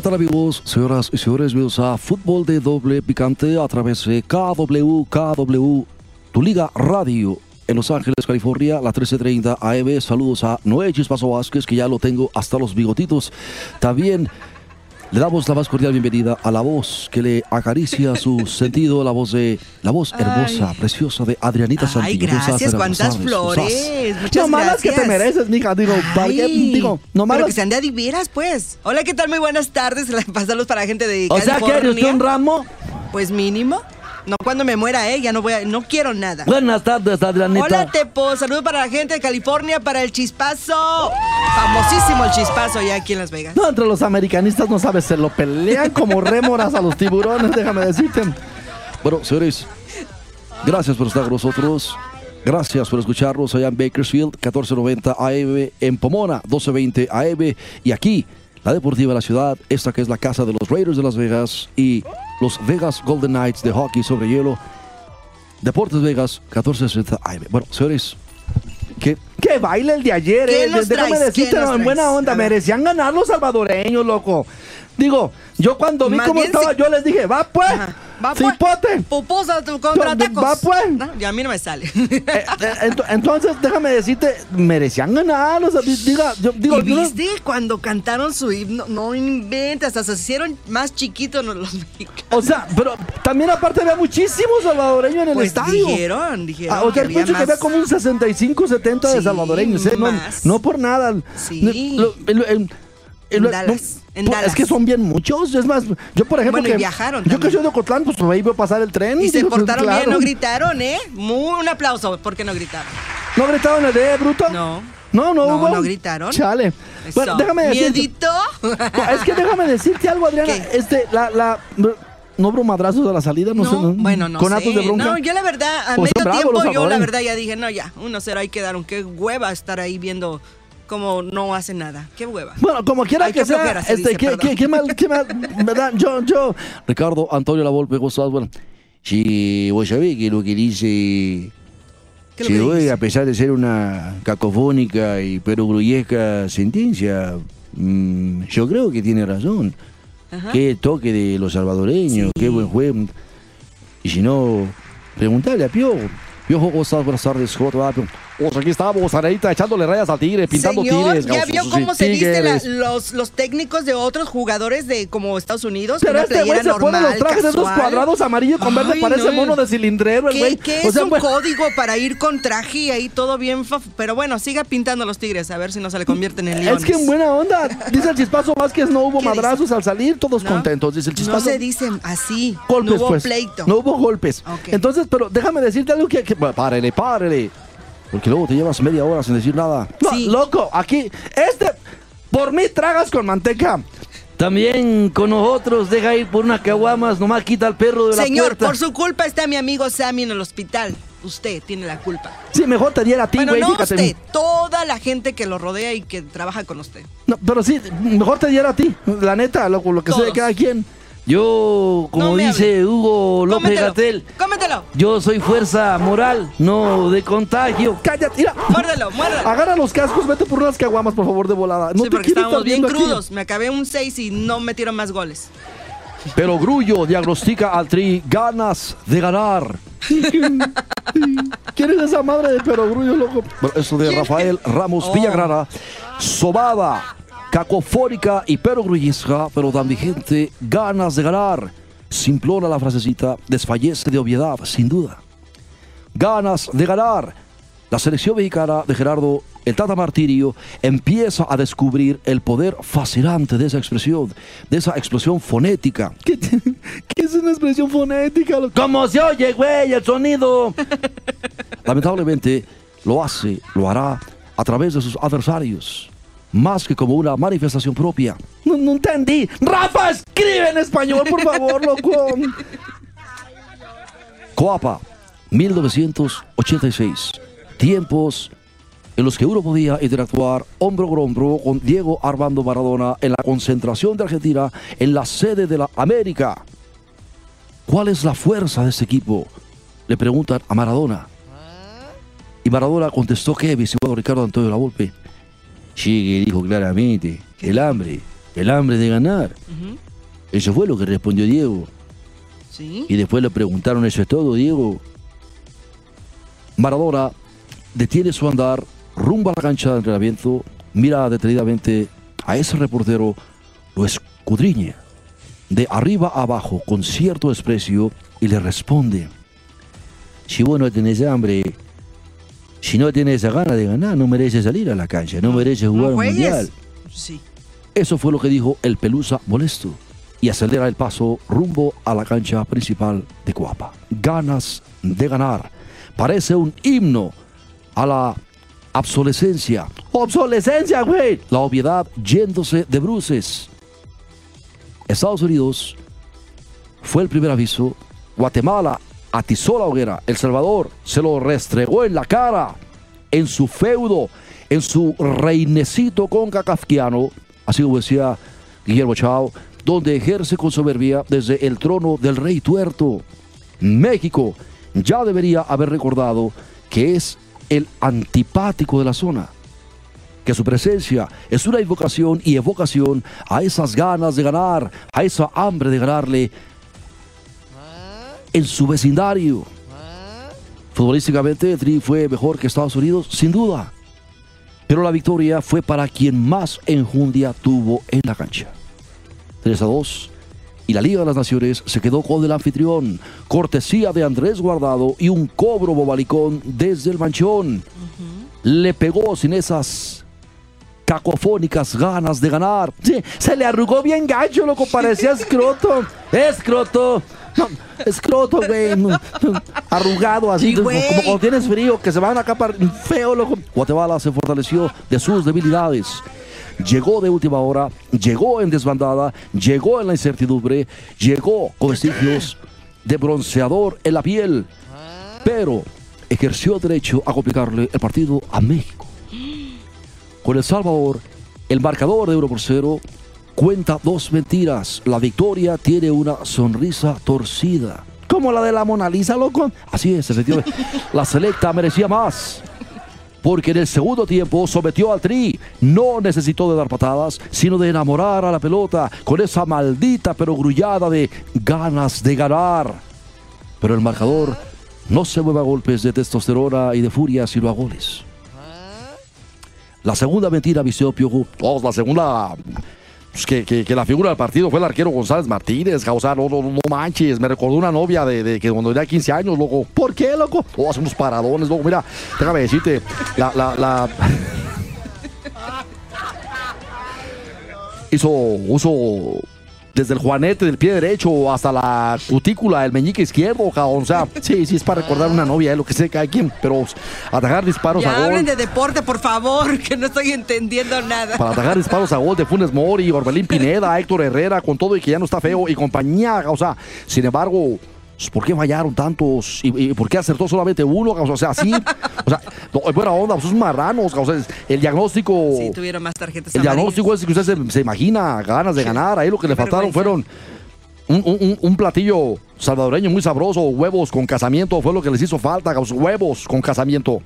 ¿Qué tal amigos, señoras y señores? Bienvenidos a Fútbol de Doble Picante a través de KW, KW, tu liga radio en Los Ángeles, California, la 1330 AM. Saludos a Noé Chispazo Vázquez, que ya lo tengo hasta los bigotitos. También le damos la más cordial bienvenida a la voz que le acaricia su sentido, la voz de la voz hermosa, preciosa de Adrianita Ay, Santillo. ¿Cómo estás, gracias, cuántas flores. Muchas No malas que te mereces, mija. Digo. Ay, digo, no Pero malas. que sean de adivieras, pues. Hola, ¿qué tal? Muy buenas tardes. Pasarlos para la gente de O sea, California. que eres un ramo. Pues mínimo. No cuando me muera. Ya no voy a... No quiero nada. Buenas tardes, Adrianita. Hola, Tepo. Saludos para la gente de California, para el Chispazo. Famosísimo el Chispazo ya aquí en Las Vegas. No, entre los americanistas no sabes, se lo pelean como rémoras a los tiburones, déjame decirte. Bueno, señores, gracias por estar con nosotros. Gracias por escucharnos allá en Bakersfield, 1490 AM, en Pomona, 1220 AM, y aquí, la Deportiva de la Ciudad, esta que es la casa de los Raiders de Las Vegas y los Vegas Golden Knights de hockey sobre hielo. Deportes Vegas, 1460 AM. Bueno, señores, ¿Qué, qué baile el de ayer, ¿Qué eh? Déjame decirte ¿Qué nos en buena onda. Merecían ganar los salvadoreños, loco. Digo, yo cuando vi Más cómo bien estaba, sí. yo les dije, va pues, Ajá. Va, pues. cipote. Pupusa tu- contra Yo- tacos. va, pues. No, y a mí no me sale. Eh, eh, ento- entonces, déjame decirte, merecían ganar. O sea, di- diga, yo digo, ¿Y yo no- viste cuando cantaron su himno? No inventes, hasta se hicieron más chiquitos los los mexicanos. O sea, pero también aparte había muchísimos salvadoreños en el Pues estadio. dijeron, dijeron. Ah, o sea, que escucho que más. había como un 65, 70 de Sí, salvadoreños, ¿eh? No, más. no por nada. Sí. Lo- lo- el- En Dallas, en pues, Dallas. Es que son bien muchos. Es más, yo por ejemplo. Bueno, que, viajaron Yo que soy de Ocotlán, pues por ahí veo pasar el tren. Y se digo, pues, portaron claro. bien, no gritaron, ¿eh? Muy, un aplauso, porque no gritaron? ¿No gritaron el de bruto? No. No, no, No, hubo. no gritaron. Chale. Bueno, déjame decirte. ¿Miedito? No, es que déjame decirte algo, Adriana. ¿Qué? Este, la, la. No hubo madrazos a la salida, no, No, sé. bueno, no Con sé. actos de bronca. No, yo la verdad, a Pues medio tiempo, yo la verdad ya dije, no, ya, 1-0 ahí quedaron. Qué hueva estar ahí viendo cómo no hace nada. Qué hueva. Bueno, como quiera Ay, que sea, flojera se este, dice, qué, qué- mal, qué mal, ¿verdad? Yo, yo, Ricardo Antonio Lavolpe, ¿cómo estás? Bueno, Sí, vos sabés que lo que dice. ¿Qué es lo Se que oye, dice? a pesar de ser una cacofónica y perogrullesca sentencia, mm, yo creo que tiene razón. Ajá. Qué toque de los salvadoreños, qué buen juego. Y si no, preguntarle a Pio. Piojo, ¿cómo estás? Buenas tardes, ¿cómo te va? Pues aquí estamos, Areita, echándole rayas al tigre, pintando Señor, tigres. ¿ya vio cómo se visten los, los técnicos de otros jugadores de como Estados Unidos? pero este güey se pone los trajes esos cuadrados amarillo con verde, Ay, parece no. mono de cilindrero, el ¿Qué, güey. qué O es un código para ir con traje y ahí todo bien? fa- Pero bueno, siga pintando los tigres, a ver si no se le convierten en leones. Es que en buena onda, dice el chispazo Vázquez, no hubo ¿Qué dice? madrazos al salir, todos ¿No? contentos, dice el No chispazo. se dicen así. golpes, no hubo pues. pleito. No hubo golpes. Entonces, pero déjame decirte algo que, que- Párele, párele. Porque luego te llevas media hora sin decir nada. no, Sí. loco, aquí, este, por mí tragas con manteca. También con nosotros, deja ir por unas caguamas, nomás quita al perro de la Señor, puerta. por su culpa está mi amigo Sammy en el hospital. Usted tiene la culpa. Sí, mejor te diera a ti, Bueno, güey, no fíjate. usted, toda la gente que lo rodea y que trabaja con usted. No, pero sí, mejor te diera a ti, la neta, lo, lo que sea de Todos. cada quien. Yo, como No dice hable. Hugo López. Gatel, Cómetelo. yo soy fuerza moral, no de contagio. Cállate, mira. Muérdelo, muérdelo. Agarra los cascos, vete por unas caguamas, por favor, de volada. No sí, te porque quiero estábamos bien aquí. crudos. Me acabé un 6 y no metieron más goles. Pero Grullo diagnostica al Tri ganas de ganar. ¿Quién es esa madre de perogrullo, loco? Bueno, eso de Rafael Ramos Oh. Villagrana, sobada, cacofónica y perogrullesca, pero tan vigente, ganas de ganar. Simplona la frasecita, desfallece de obviedad, sin duda. Ganas de ganar. La selección mexicana de Gerardo el Tata Martirio empieza a descubrir el poder fascinante de esa expresión, de esa expresión fonética. ¿Qué, qué es una expresión fonética? ¿Cómo se oye, güey, el sonido? Lamentablemente lo hace, lo hará a través de sus adversarios, más que como una manifestación propia. No, no entendí. Rafa, escribe en español, por favor, loco. Coapa, 1986. Tiempos en los que uno podía interactuar hombro con hombro con Diego Armando Maradona en la concentración de Argentina en la sede de la América. ¿Cuál es la fuerza de este equipo? Le preguntan a Maradona. Y Maradona contestó que, estimado Ricardo Antonio Lavolpe. Que dijo claramente, el hambre, el hambre de ganar. Eso fue lo que respondió Diego. Sí. Y después le preguntaron, ¿eso es todo, Diego? Maradona detiene su andar rumbo a la cancha de entrenamiento, mira detenidamente a ese reportero, lo escudriña de arriba a abajo con cierto desprecio y le responde, si vos no tenés hambre, si no tienes esa gana de ganar, no mereces salir a la cancha, no mereces jugar No un mundial. Sí. Eso fue lo que dijo el Pelusa molesto y acelera el paso rumbo a la cancha principal de Coapa. Ganas de ganar. Parece un himno a la obsolescencia. Obsolescencia, güey. La obviedad yéndose de bruces. Estados Unidos fue el primer aviso. Guatemala atizó la hoguera. El Salvador se lo restregó en la cara. En su feudo, en su reinecito con Kafkiano, así como decía Guillermo Chao, donde ejerce con soberbia desde el trono del rey tuerto. México ya debería haber recordado que es el antipático de la zona que su presencia es una invocación y evocación a esas ganas de ganar, a esa hambre de ganarle en su vecindario. Futbolísticamente, Tri fue mejor que Estados Unidos, sin duda. Pero la victoria fue para quien más enjundia tuvo en la cancha. 3 a 2. Y la Liga de las Naciones se quedó con el anfitrión, cortesía de Andrés Guardado y un cobro bobalicón desde el manchón. Le pegó sin esas cacofónicas ganas de ganar. Sí, se le arrugó bien gacho, loco. Parecía escroto. Escroto. Escroto, güey. Arrugado así, Sí, como, cuando tienes frío, que se van acá para feo, loco. Guatemala se fortaleció de sus debilidades. Llegó de última hora, llegó en desbandada, llegó en la incertidumbre, llegó con vestigios de bronceador en la piel, pero ejerció derecho a complicarle el partido a México. Con El Salvador, el marcador de 1 por 0 cuenta dos mentiras. La victoria tiene una sonrisa torcida. Como la de la Mona Lisa, loco. Así es, efectivamente. La selecta merecía más. Porque en el segundo tiempo sometió al Tri. No necesitó de dar patadas, sino de enamorar a la pelota con esa maldita pero grullada de ganas de ganar. Pero el marcador no se mueve a golpes de testosterona y de furia, sino a goles. La segunda mentira vistió Piojo. Oh, la segunda. Pues, que, que- la figura del partido fue el arquero González Martínez. No, no, no manches. Me recordó una novia de, de que cuando tenía 15 años, loco. ¿Por qué, loco? Oh, hace unos paradones, loco. Mira, déjame decirte. La. la, la... hizo uso desde el juanete del pie derecho hasta la cutícula del meñique izquierdo, cabrón. O sea, sí, sí, es para recordar una novia, eh, lo que sé, cada quien. Pero atajar disparos a gol. hablen de deporte, por favor, que no estoy entendiendo nada. Para atajar disparos a gol de Funes Mori, Orbelín Pineda, Héctor Herrera, con todo y que ya no está feo y compañía. O sea, sin embargo, ¿por qué fallaron tantos? ¿Y, y por qué acertó solamente uno? O sea, así. O sea, no, es buena onda, pues son marranos. O sea, el diagnóstico. Sí, tuvieron más tarjetas el amarillas. diagnóstico es que usted se, se imagina, ganas de ganar. Ahí lo que le faltaron fueron un, un- un platillo salvadoreño muy sabroso, huevos con casamiento, fue lo que les hizo falta, huevos con casamiento.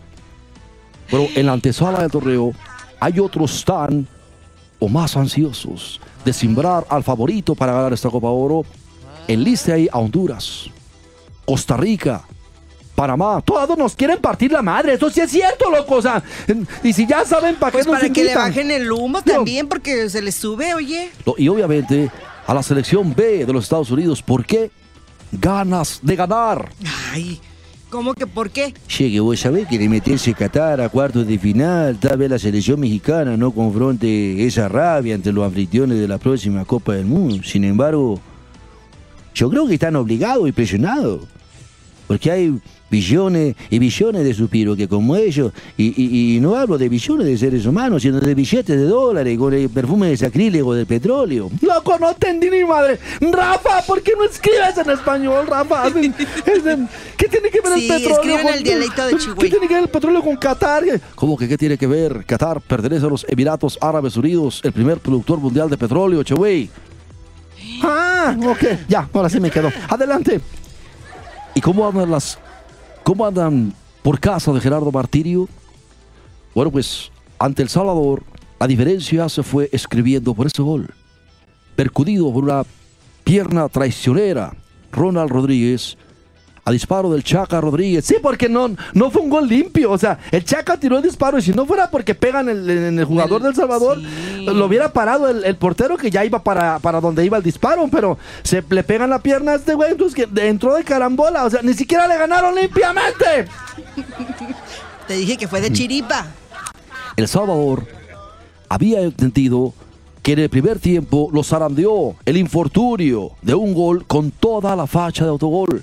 Pero en la antesala del torneo hay otros tan o más ansiosos de simbrar al favorito para ganar esta Copa Oro. Enliste ahí a Honduras, Costa Rica, Panamá. Todos nos quieren partir la madre. Eso sí es cierto, loco. O sea, y si ya saben para Pues qué nos para que le bajen el humo también, porque se les sube, oye. Y obviamente a la selección B de los Estados Unidos. ¿Por qué? Ganas de ganar. Ay, ¿cómo que por qué? Che, que vos sabés que de meterse Qatar a cuartos de final, tal vez la selección mexicana no confronte esa rabia ante los anfitriones de la próxima Copa del Mundo. Sin embargo, yo creo que están obligados y presionados. Porque hay billones y billones de suspiros que como ellos, y, y- y no hablo de billones de seres humanos, sino de billetes de dólares con el perfume de sacrílego del petróleo. Loco, no entendí ni madre. Rafa, ¿por qué no escribes en español, Rafa? ¿Qué tiene que ver Sí, el petróleo con el dialecto de ¿Qué Chihuahua. tiene que ver el petróleo con Qatar? ¿Cómo que qué tiene que ver? Qatar pertenece a los Emiratos Árabes Unidos, el primer productor mundial de petróleo, Chewey. Ah, ok, ya, ahora sí me quedo. Adelante. ¿Y cómo andan las... cómo andan por casa de Gerardo Martirio? Bueno, pues ante El Salvador, la diferencia se fue escribiendo por ese gol. Percudido por una pierna traicionera, Ronald Rodríguez, a disparo del Chaca Rodríguez. Sí, porque no, no fue un gol limpio. O sea, el Chaca tiró el disparo y si no fuera porque pegan el- en el jugador del Salvador, sí. lo hubiera parado el, el portero que ya iba para, para donde iba el disparo. Pero se le pegan la pierna a este güey, entonces que entró de carambola. O sea, ni siquiera le ganaron limpiamente. Te dije que fue de chiripa. El Salvador había entendido que en el primer tiempo lo zarandeó el infortunio de un gol con toda la facha de autogol.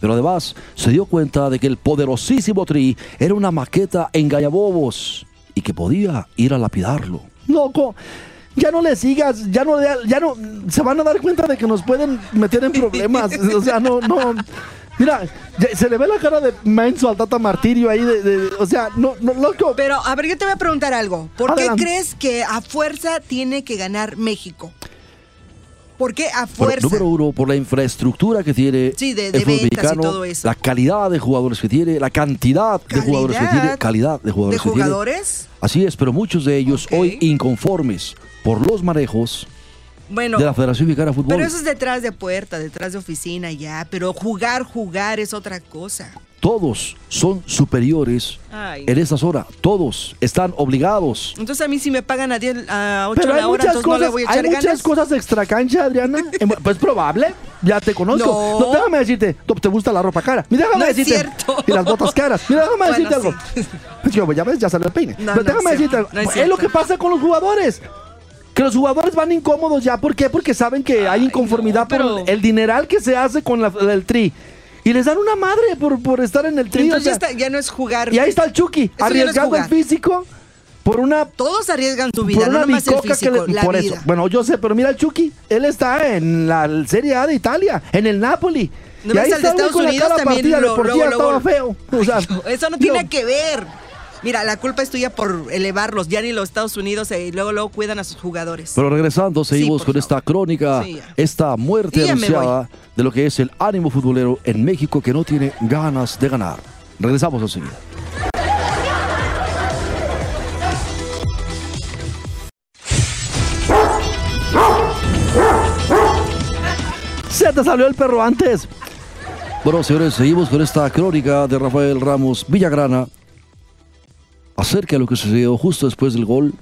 Pero además se dio cuenta de que el poderosísimo Tri era una maqueta engañabobos y que podía ir a lapidarlo. Loco, ya no le sigas, ya no, le- ya no, se van a dar cuenta de que nos pueden meter en problemas. o sea, no, no. Mira, se le ve la cara de menso al Tata Martirio ahí, de, de- o sea, no, no, loco. Pero, a ver, yo te voy a preguntar algo. ¿Por Adelante. qué crees que a fuerza tiene que ganar México? ¿Por qué a fuerza? número uno, por la infraestructura que tiene Sí, de- de el fútbol y mexicano, todo eso. la calidad de jugadores que tiene, la cantidad de jugadores que tiene, calidad de ¿De jugadores tiene. Así es, pero muchos de ellos hoy inconformes por los manejos Bueno, de la Federación Mexicana de Fútbol. pero eso es detrás de puerta, detrás de oficina ya. Pero jugar, jugar es otra cosa. Todos son superiores Ay. en esta zona. Todos están obligados. Entonces a mí si me pagan a, 10, a 8 Pero hay la hora, muchas no le cosas, voy a hay muchas cosas extra cancha, Adriana. Eh, Pues probable, ya te conozco. No. No, déjame decirte, no, te gusta la ropa cara. Mira, déjame No es decirte. cierto. Y las botas caras. Mira, déjame Bueno, decirte algo. Yo, ya ves, ya salió el peine. No, Pero no déjame decirte algo. no es lo que pasa con los jugadores. Que los jugadores van incómodos ya. ¿Por qué? Porque saben que hay inconformidad no, pero- por el dineral que se hace con la, el tri. Y les dan una madre por, por estar en el tri. o Entonces ya, sea, está- ya no es jugar. y ahí está el Chucky, ya no arriesgando el físico por una Todos arriesgan su vida, por no una nomás el bicoca que físico, le- la por vida. eso. Bueno, yo sé, pero mira el Chucky, él está en la Serie A de Italia, en el Napoli. ¿No al de está el güey Estados con la Unidos cara también? partida, Lo- luego, luego- estaba feo. O sea, Eso no tiene que ver. Mira, la culpa es tuya por elevarlos. Ya ni los Estados Unidos eh, y luego luego cuidan a sus jugadores. Pero regresando, seguimos con favor. esta crónica, Sí, esta muerte anunciada de lo que es el ánimo futbolero en México que no tiene ganas de ganar. Regresamos enseguida. se te salió el perro antes. Bueno, señores, seguimos con esta crónica de Rafael Ramos Villagrana acerca de lo que sucedió justo después del gol.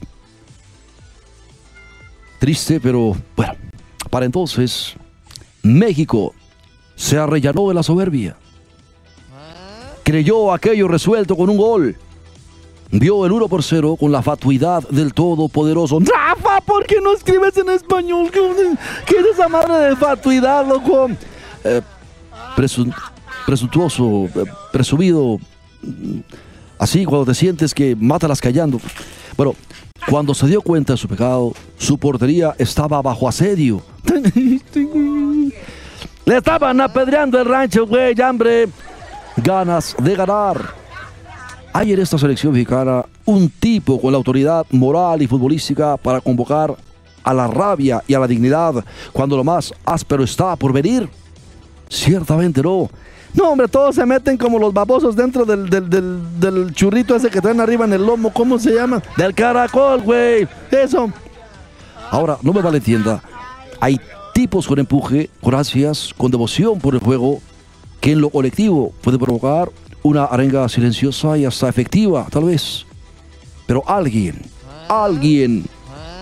Triste, pero bueno, para entonces México se arrellanó de la soberbia. Creyó aquello resuelto con un gol. Vio el 1 por 0 con la fatuidad del todopoderoso. Rafa, ¿por qué no escribes en español? ¿Qué, es esa madre de fatuidad, loco? presun- presuntuoso, eh, presumido, así cuando te sientes que mátalas callando. Bueno, cuando se dio cuenta de su pecado, su portería estaba bajo asedio. Le estaban apedreando el rancho, güey, hambre. Ganas de ganar. Hay en esta selección mexicana un tipo con la autoridad moral y futbolística para convocar a la rabia y a la dignidad cuando lo más áspero está por venir. Ciertamente no. No, hombre, todos se meten como los babosos dentro del, del, del, churrito ese que traen arriba en el lomo. ¿Cómo se llama? Del caracol, güey. Eso. Ahora, no me malentienda. Hay tipos con empuje, ansias, con devoción por el juego, que en lo colectivo puede provocar una arenga silenciosa y hasta efectiva, tal vez. Pero alguien, alguien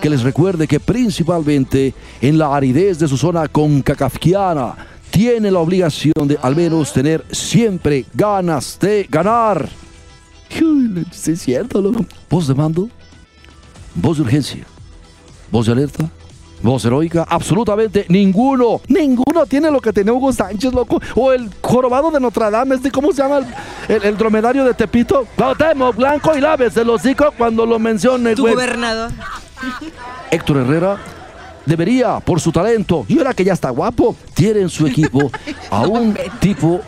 que les recuerde que principalmente en la aridez de su zona concacafquiana tiene la obligación de al menos tener siempre ganas de ganar. Es cierto, loco. Voz de mando, voz de urgencia, voz de alerta, Voz heroica, absolutamente ninguno. Ninguno tiene lo que tenía Hugo Sánchez, loco. O el jorobado de Notre Dame, este, ¿cómo se llama? El, el- el dromedario de Tepito. Cuauhtémoc Blanco y laves el hocico cuando lo mencione, Tu güey. gobernador. Héctor Herrera debería, por su talento, y ahora que ya está guapo, tiene en su equipo a un tipo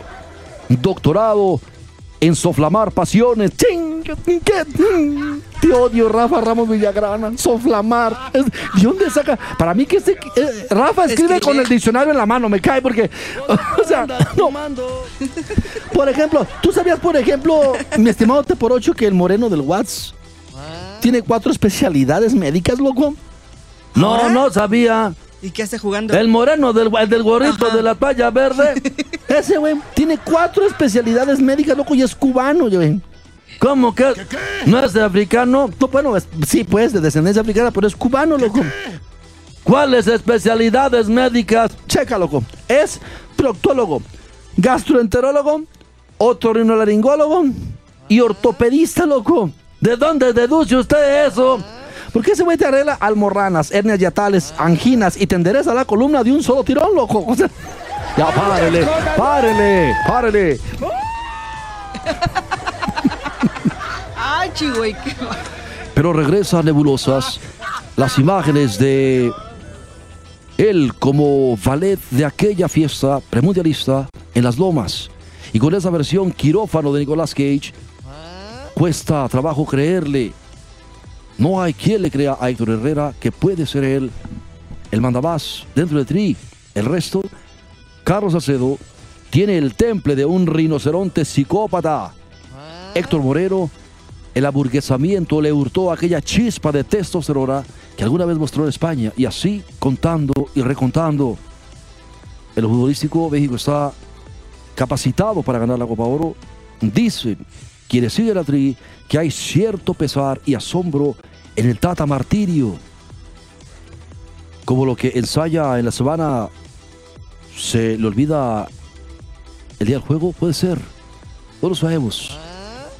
doctorado en soflamar pasiones. Ching, ¿qué? Te odio, Rafa Ramos Villagrana. Soflamar. ¿De dónde saca? Para mí que este, eh, Rafa escribe, Escribe. con el diccionario en la mano, me cae porque. O sea, no. Por ejemplo, ¿tú sabías, por ejemplo, mi estimado T por 8 que el moreno del Watts tiene cuatro especialidades médicas, loco? No, ¿Ahora? no sabía. ¿Y qué hace jugando? El moreno del, el del gorrito Ajá. de la toalla verde. Ese güey tiene cuatro especialidades médicas, loco, y es cubano, güey. ¿Cómo que? ¿No es de africano? No, bueno, es- sí, pues, de descendencia africana, pero es cubano, loco. ¿Cuáles especialidades médicas? Checa, loco. Es proctólogo, gastroenterólogo, otorrinolaringólogo y ortopedista, loco. ¿De dónde deduce usted eso? Porque ese güey te arregla almorranas, hernias yatales, anginas y te endereza la columna de un solo tirón, loco. O sea, Ya, párele, párele, párele. Ay, va- Pero regresa a nebulosas las imágenes de él como ballet de aquella fiesta premundialista en las lomas. Y con esa versión quirófano de Nicolas Cage, cuesta trabajo creerle. No hay quien le crea a Héctor Herrera que puede ser él el mandamás dentro de Tri. El resto, Carlos Acedo tiene el temple de un rinoceronte psicópata. Héctor Moreno, el aburguesamiento le hurtó aquella chispa de testosterona que alguna vez mostró en España. Y así, contando y recontando, el futbolístico México está capacitado para ganar la Copa Oro. Dicen quienes siguen a Tri que hay cierto pesar y asombro en el Tata Martirio. Como lo que ensaya en la semana se le olvida el día del juego, puede ser. No lo sabemos.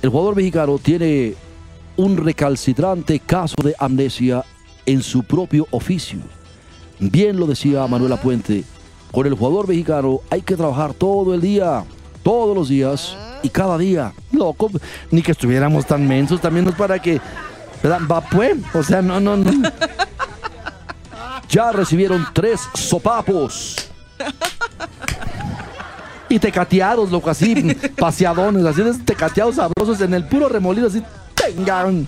El jugador mexicano tiene un recalcitrante caso de amnesia en su propio oficio. Bien lo decía Manuela Puente, con el jugador mexicano hay que trabajar todo el día, todos los días y cada día. loco, ni que estuviéramos tan mensos, también no es para que. ¿Verdad? Va pues, o sea, no, no, no. Ya recibieron tres sopapos. Y tecateados, loco, así, paseadones, así de tecateados sabrosos en el puro remolido, así, tengan.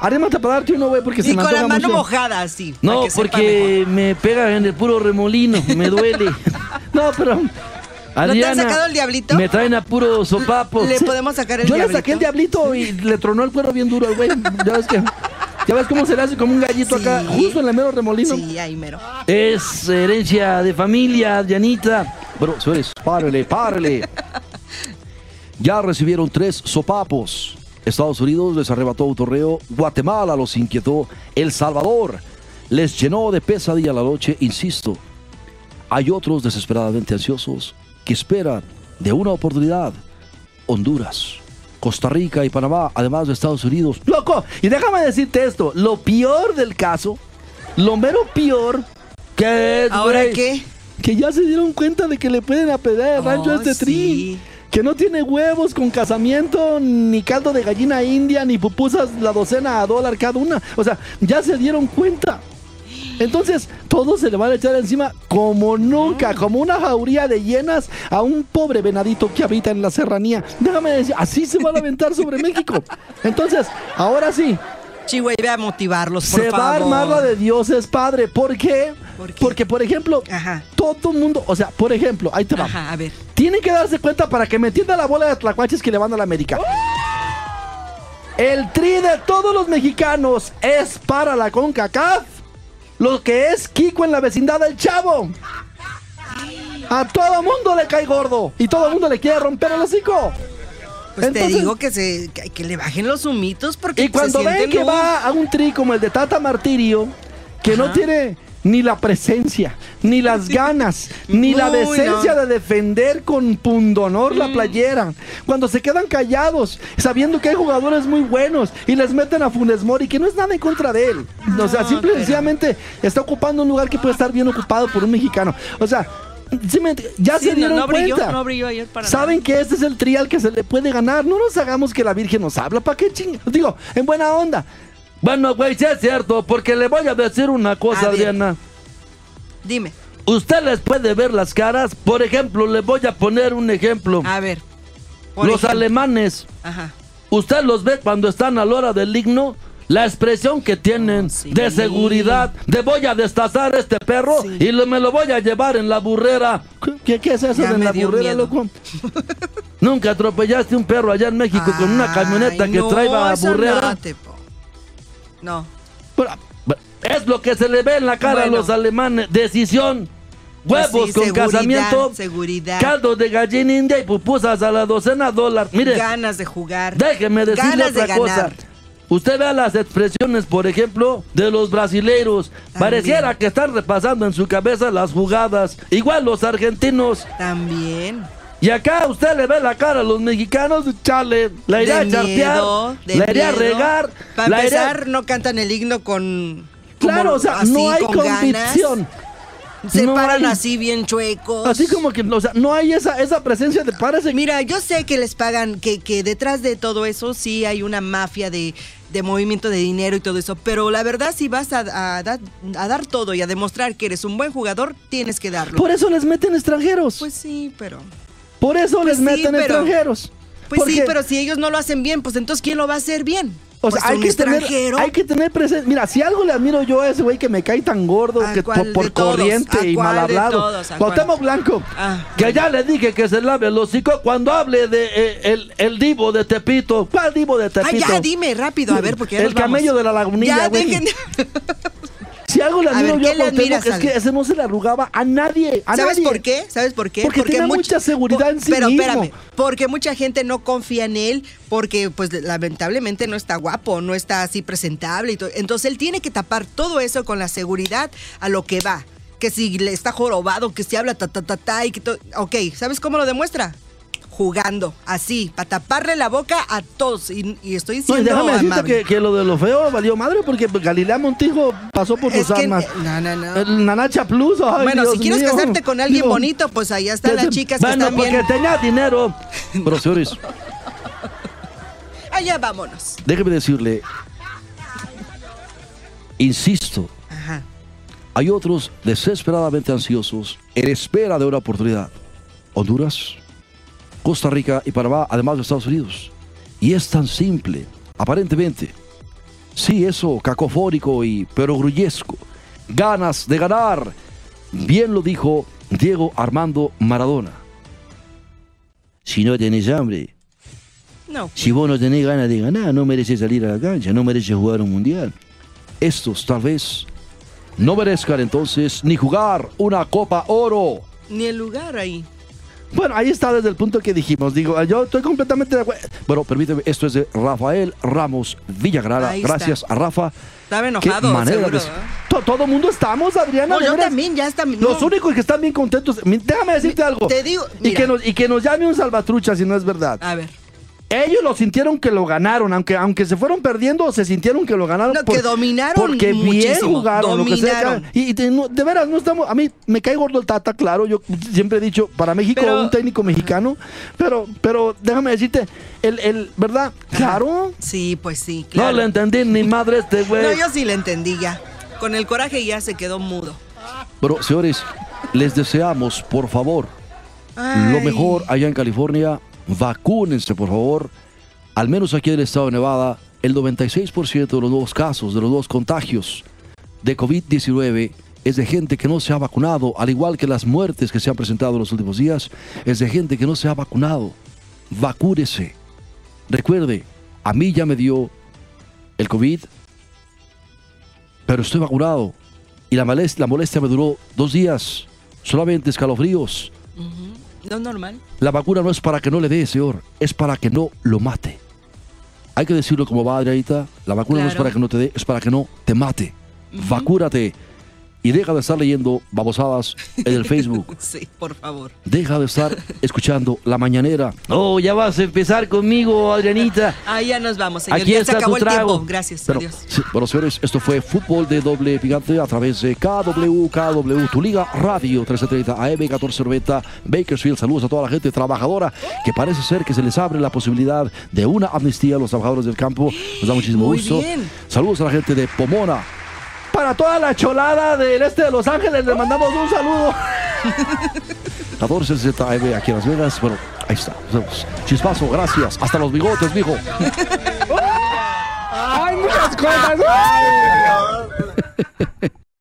Arrímate para darte uno, güey, porque se Y me con la mano mucho. mojada, así. No, porque me pega en el puro remolino, me duele. No, pero Adriana, sacado el diablito? Me traen a puro sopapo. Le podemos sacar el yo le diablito. saqué el diablito y le tronó el cuero bien duro al güey. Ya ves que. Ya ves cómo se le hace como un gallito Sí. acá, justo en el mero remolino. Sí, ahí mero. Es herencia de familia, Dianita. Bueno, señores, párele, párele. Ya recibieron tres sopapos. Estados Unidos les arrebató un torneo. Guatemala los inquietó. El Salvador les llenó de pesadilla la noche. Insisto, hay otros desesperadamente ansiosos que esperan de una oportunidad. Honduras, Costa Rica y Panamá, además de Estados Unidos. Loco, y déjame decirte esto: lo peor del caso, lo mero peor, ¿Qué es, ¿Ahora qué? que ya se dieron cuenta de que le pueden apedrear el rancho a Oh, este tri. Que no tiene huevos con casamiento, ni caldo de gallina india, ni pupusas la docena a dólar cada una. O sea, ya se dieron cuenta. Entonces, todos se le van a echar encima como nunca, como una jauría de hienas a un pobre venadito que habita en la serranía. Déjame decir, así se van a aventar sobre México. Entonces, ahora sí, Chihuey, ve a motivarlos, por se favor. va a armar la de Dios es padre. ¿Por qué? ¿Por qué? Porque, por ejemplo, Ajá. todo mundo, o sea, por ejemplo, ahí te va. Ajá, a ver. Tienen que darse cuenta para que me entienda la bola de tlacuaches que le van a la América. El tri de todos los mexicanos es para la CONCACAF. Lo que es Kiko en la vecindad del Chavo. A todo mundo le cae gordo. Y todo mundo le quiere romper el hocico. Pues te Entonces- digo que se que, que le bajen los humitos porque Y cuando se ven que va a un tri como el de Tata Martirio, que no tiene ni la presencia, ni las ganas, ni la decencia de defender con pundonor la playera. Cuando se quedan callados, sabiendo que hay jugadores muy buenos y les meten a Funes Mori, que no es nada en contra de él. o sea, No, simple y sencillamente está ocupando un lugar que puede estar bien ocupado por un mexicano. O sea, ya Sí, se dieron no brilló, cuenta. no brilló ayer para Saben nada. que este es el trial que se le puede ganar. No nos hagamos que la Virgen nos habla. ¿Para qué ching? Digo, en buena onda. Bueno, güey, sí es cierto, porque le voy a decir una cosa, A. Adriana. Dime, Usted les puede ver las caras. Por ejemplo, le voy a poner un ejemplo. a ver. Los ejemplo. alemanes, Ajá. usted los ve cuando están a la hora del himno. La expresión que tienen Oh, sí. de seguridad, de voy a destazar este perro Sí. y lo- me lo voy a llevar en la burrera. ¿Qué, qué es eso Ya de la burrera, miedo. loco? Nunca atropellaste un perro allá en México con una camioneta que no, traía burrera. No, te no. Pero, Es lo que se le ve en la cara Bueno. a los alemanes. Decisión. Huevos Pues sí, con seguridad, casamiento. seguridad. Caldo de gallina india y pupusas a la docena dólar. Mire, Ganas de jugar. déjeme decirle Ganas de otra cosa. Usted vea las expresiones, por ejemplo, de los brasileiros. Pareciera que están repasando en su cabeza las jugadas. Igual los argentinos. También. Y acá usted le ve la cara a los mexicanos, chale, la iré de a chartear, la iré a regar, Para a- empezar, no cantan el himno con. claro, o sea, así, no hay con ganas. convicción. Se No paran hay- así bien chuecos. Así como que, o sea, no hay esa, esa presencia de parece Mira, yo sé que les pagan, que, que detrás de todo eso sí hay una mafia de, de movimiento de dinero y todo eso, pero la verdad si vas a, a dar- a dar todo y a demostrar que eres un buen jugador, tienes que darlo. Por eso les meten extranjeros. Pues sí, pero... Por eso pues les sí, meten pero- extranjeros. Pues sí, pero si ellos no lo hacen bien, pues entonces ¿quién lo va a hacer bien? O Pues sea, hay un que, tener, hay que tener presencia. Mira, si algo le admiro yo a ese güey que me cae tan gordo ¿A que por, todos? corriente ¿A y mal hablado. Cuauhtémoc Blanco. Ah, Que ya le dije que se lave el hocico cuando hable de eh, el, el divo de Tepito. ¿Cuál divo de Ah, Tepito? ya, dime rápido, a ver, porque ya El nos vamos. camello de la lagunilla, Ya, güey. Si algo le A admiro ver, yo ¿qué a Cuauhtémoc es que ese no se le arrugaba a nadie. A ¿Sabes nadie. por qué? ¿Sabes por qué? Porque tiene mucha seguridad en sí pero mismo. espérame, porque mucha gente no confía en él porque pues lamentablemente no está guapo, no está así presentable y todo. Entonces él tiene que tapar todo eso con la seguridad a lo que va. Que si le está jorobado, que si habla ta ta ta ta y que todo. Ok, ¿sabes cómo lo demuestra? Jugando, así, para taparle la boca a todos. Y, y estoy No, diciendo decirte que, que lo de lo feo valió madre porque Galilea Montijo pasó por Es tus que- armas. no, no, no. El Nanacha Plus. ay, bueno, Dios si quieres mío. casarte con alguien Digo, bonito, pues allá están las chicas que Bueno, están porque bien. tenía dinero. Pero señores, Allá vámonos. déjeme decirle, insisto, Ajá. hay otros desesperadamente ansiosos en espera de una oportunidad. Honduras, Costa Rica y Panamá, además de Estados Unidos. Y es tan simple, aparentemente. Sí, eso, cacofónico y perogrullesco. Ganas de ganar. Bien lo dijo Diego Armando Maradona. Si no tenés hambre, No. si vos no tenés ganas de ganar, no mereces salir a la cancha, no mereces jugar un mundial. Estos tal vez no merezcan entonces ni jugar una Copa Oro. Ni el lugar ahí. Bueno, ahí está desde el punto que dijimos. Digo, yo estoy completamente de acuerdo. Bueno, permíteme, esto es de Rafael Ramos está. Gracias a Rafa. Estaba Qué enojado, manera seguro. de- ¿eh? To- todo mundo estamos, Adriana. No, yo veras. también, ya está. Los no. únicos que están bien contentos. Déjame decirte algo. te digo, y, que nos, y que nos llame un salvatrucha si no es verdad. A ver. Ellos lo sintieron que lo ganaron, aunque, aunque se fueron perdiendo, se sintieron que lo ganaron. No, que dominaron Porque bien jugaron, lo que sea. dominaron. Y, y de, no- de veras, no estamos. A mí me cae gordo el Tata, claro. Yo siempre he dicho, para México, Pero- un técnico mexicano. Pero, pero déjame decirte, el, el, ¿verdad? Claro. Sí, pues sí, No claro. le entendí ni madre este güey. No, yo sí le entendí ya. Con el coraje ya se quedó mudo. Bueno, señores, les deseamos, por favor, lo mejor allá en California. Vacúnense, por favor. Al menos aquí en el estado de Nevada, el 96% de los nuevos casos, de los nuevos contagios de COVID-19 es de gente que no se ha vacunado, al igual que las muertes que se han presentado en los últimos días, es de gente que no se ha vacunado. Vacúnese. Recuerde, a mí ya me dio el COVID, pero estoy vacunado. Y la molestia, me duró dos días, solamente escalofríos. Es normal. La vacuna no es para que no le dé, señor, es para que no lo mate. Hay que decirlo como va, Adrianita. La vacuna no es para que no te dé, es para que no te mate. Vacúnate. Y deja de estar leyendo babosadas en el Facebook. Sí, por favor. Deja de estar escuchando la mañanera. Oh, ya vas a empezar conmigo, Adrianita. Ahí ya nos vamos, señor. Aquí ya está se acabó tu el trago. tiempo. Gracias, Pero, adiós. sí, bueno, señores, esto fue Fútbol de Doble Picante a través de KW, KW, tu liga radio 1330 AM 1490 Bakersfield. Saludos a toda la gente trabajadora que parece ser que se les abre la posibilidad de una amnistía a los trabajadores del campo. Nos da muchísimo Muy gusto. bien. Saludos a la gente de Pomona. Para toda la cholada del este de Los Ángeles, les mandamos un saludo. 1460 AM aquí en Las Vegas. Bueno, ahí está. Nos vemos. Chispazo, gracias. Hasta los bigotes, mijo. ¡Ay, muchas cosas! ¡Ay!